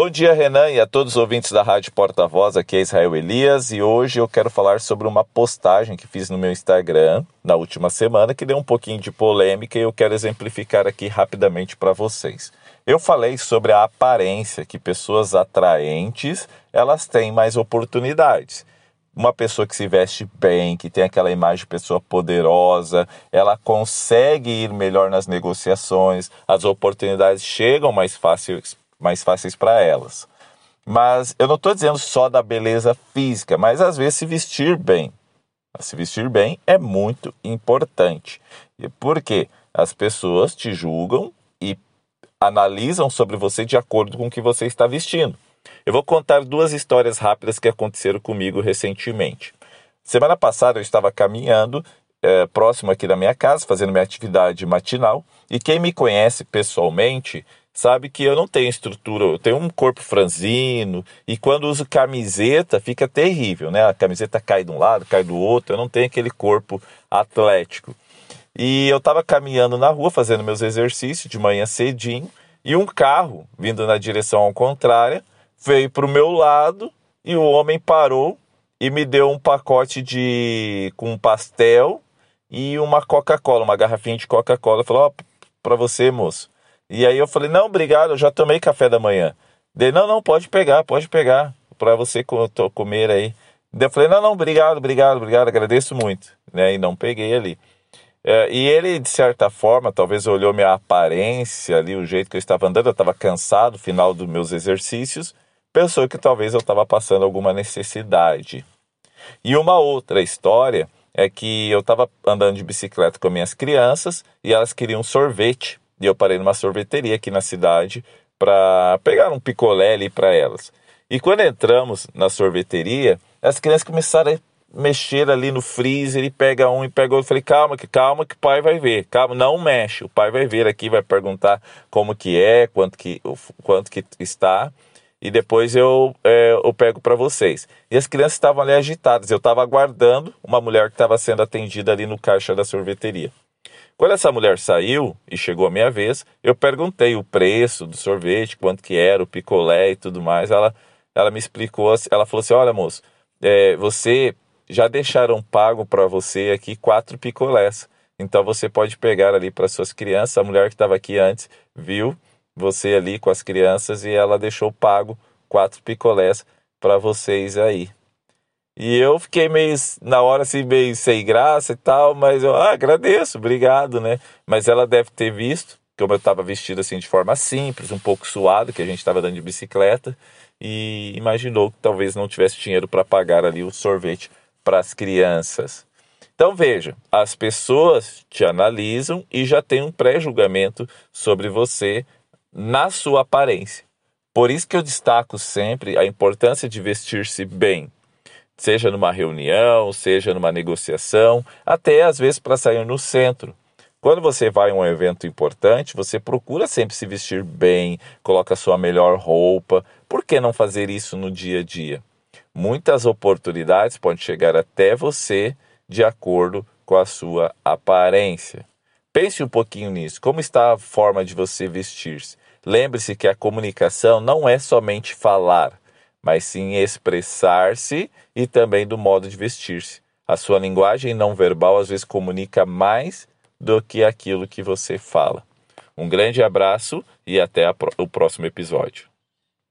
Bom dia, Renan, e a todos os ouvintes da Rádio Porta-Voz. Aqui é Israel Elias e hoje eu quero falar sobre uma postagem que fiz no meu Instagram na última semana que deu um pouquinho de polêmica e eu quero exemplificar aqui rapidamente para vocês. Eu falei sobre a aparência que pessoas atraentes elas têm mais oportunidades uma pessoa que se veste bem, que tem aquela imagem de pessoa poderosa, ela consegue ir melhor nas negociações, as oportunidades chegam mais fáceis mais fáceis para elas. Mas eu não estou dizendo só da beleza física, mas às vezes se vestir bem. Se vestir bem é muito importante. Porque as pessoas te julgam e analisam sobre você de acordo com o que você está vestindo. Eu vou contar duas histórias rápidas que aconteceram comigo recentemente. Semana passada eu estava caminhando é, próximo aqui da minha casa, fazendo minha atividade matinal, e quem me conhece pessoalmente sabe que eu não tenho estrutura, eu tenho um corpo franzino e quando uso camiseta fica terrível, né? A camiseta cai de um lado, cai do outro, eu não tenho aquele corpo atlético. E eu estava caminhando na rua fazendo meus exercícios de manhã cedinho e um carro vindo na direção contrária veio para o meu lado e o homem parou e me deu um pacote de com pastel e uma Coca-Cola, uma garrafinha de Coca-Cola. Falou: "Ó, oh, para você, moço". E aí eu falei, não, obrigado, eu já tomei café da manhã. Dele, não, não, pode pegar, pode pegar, para você comer aí. Eu falei, não, não, obrigado, obrigado, obrigado, agradeço muito. Né? E não peguei ali. É, e ele, de certa forma, talvez olhou minha aparência ali, o jeito que eu estava andando, eu estava cansado, final dos meus exercícios, pensou que talvez eu estava passando alguma necessidade. E uma outra história é que eu estava andando de bicicleta com minhas crianças e elas queriam sorvete. E eu parei numa sorveteria aqui na cidade para pegar um picolé ali para elas. E quando entramos na sorveteria, as crianças começaram a mexer ali no freezer e pega um e pega outro. Falei, calma, que calma que o pai vai ver. Calma, não mexe. O pai vai ver aqui, vai perguntar como que é, quanto que, quanto que está. E depois eu, é, eu pego para vocês. E as crianças estavam ali agitadas. Eu estava aguardando uma mulher que estava sendo atendida ali no caixa da sorveteria. Quando essa mulher saiu e chegou a minha vez, eu perguntei o preço do sorvete, quanto que era, o picolé e tudo mais. Ela, ela me explicou, ela falou assim, olha moço, é, você já deixaram pago para você aqui quatro picolés. Então você pode pegar ali para suas crianças. A mulher que estava aqui antes viu você ali com as crianças e ela deixou pago quatro picolés para vocês aí. E eu fiquei meio, na hora assim, meio sem graça e tal, mas eu ah, agradeço, obrigado, né? Mas ela deve ter visto, como eu estava vestido assim de forma simples, um pouco suado, que a gente estava dando de bicicleta, e imaginou que talvez não tivesse dinheiro para pagar ali o sorvete para as crianças. Então veja, as pessoas te analisam e já têm um pré-julgamento sobre você na sua aparência. Por isso que eu destaco sempre a importância de vestir-se bem seja numa reunião, seja numa negociação, até às vezes para sair no centro. Quando você vai a um evento importante, você procura sempre se vestir bem, coloca sua melhor roupa. Por que não fazer isso no dia a dia? Muitas oportunidades podem chegar até você de acordo com a sua aparência. Pense um pouquinho nisso. Como está a forma de você vestir-se? Lembre-se que a comunicação não é somente falar, mas sim expressar-se e também do modo de vestir-se. A sua linguagem não verbal às vezes comunica mais do que aquilo que você fala. Um grande abraço e até o próximo episódio.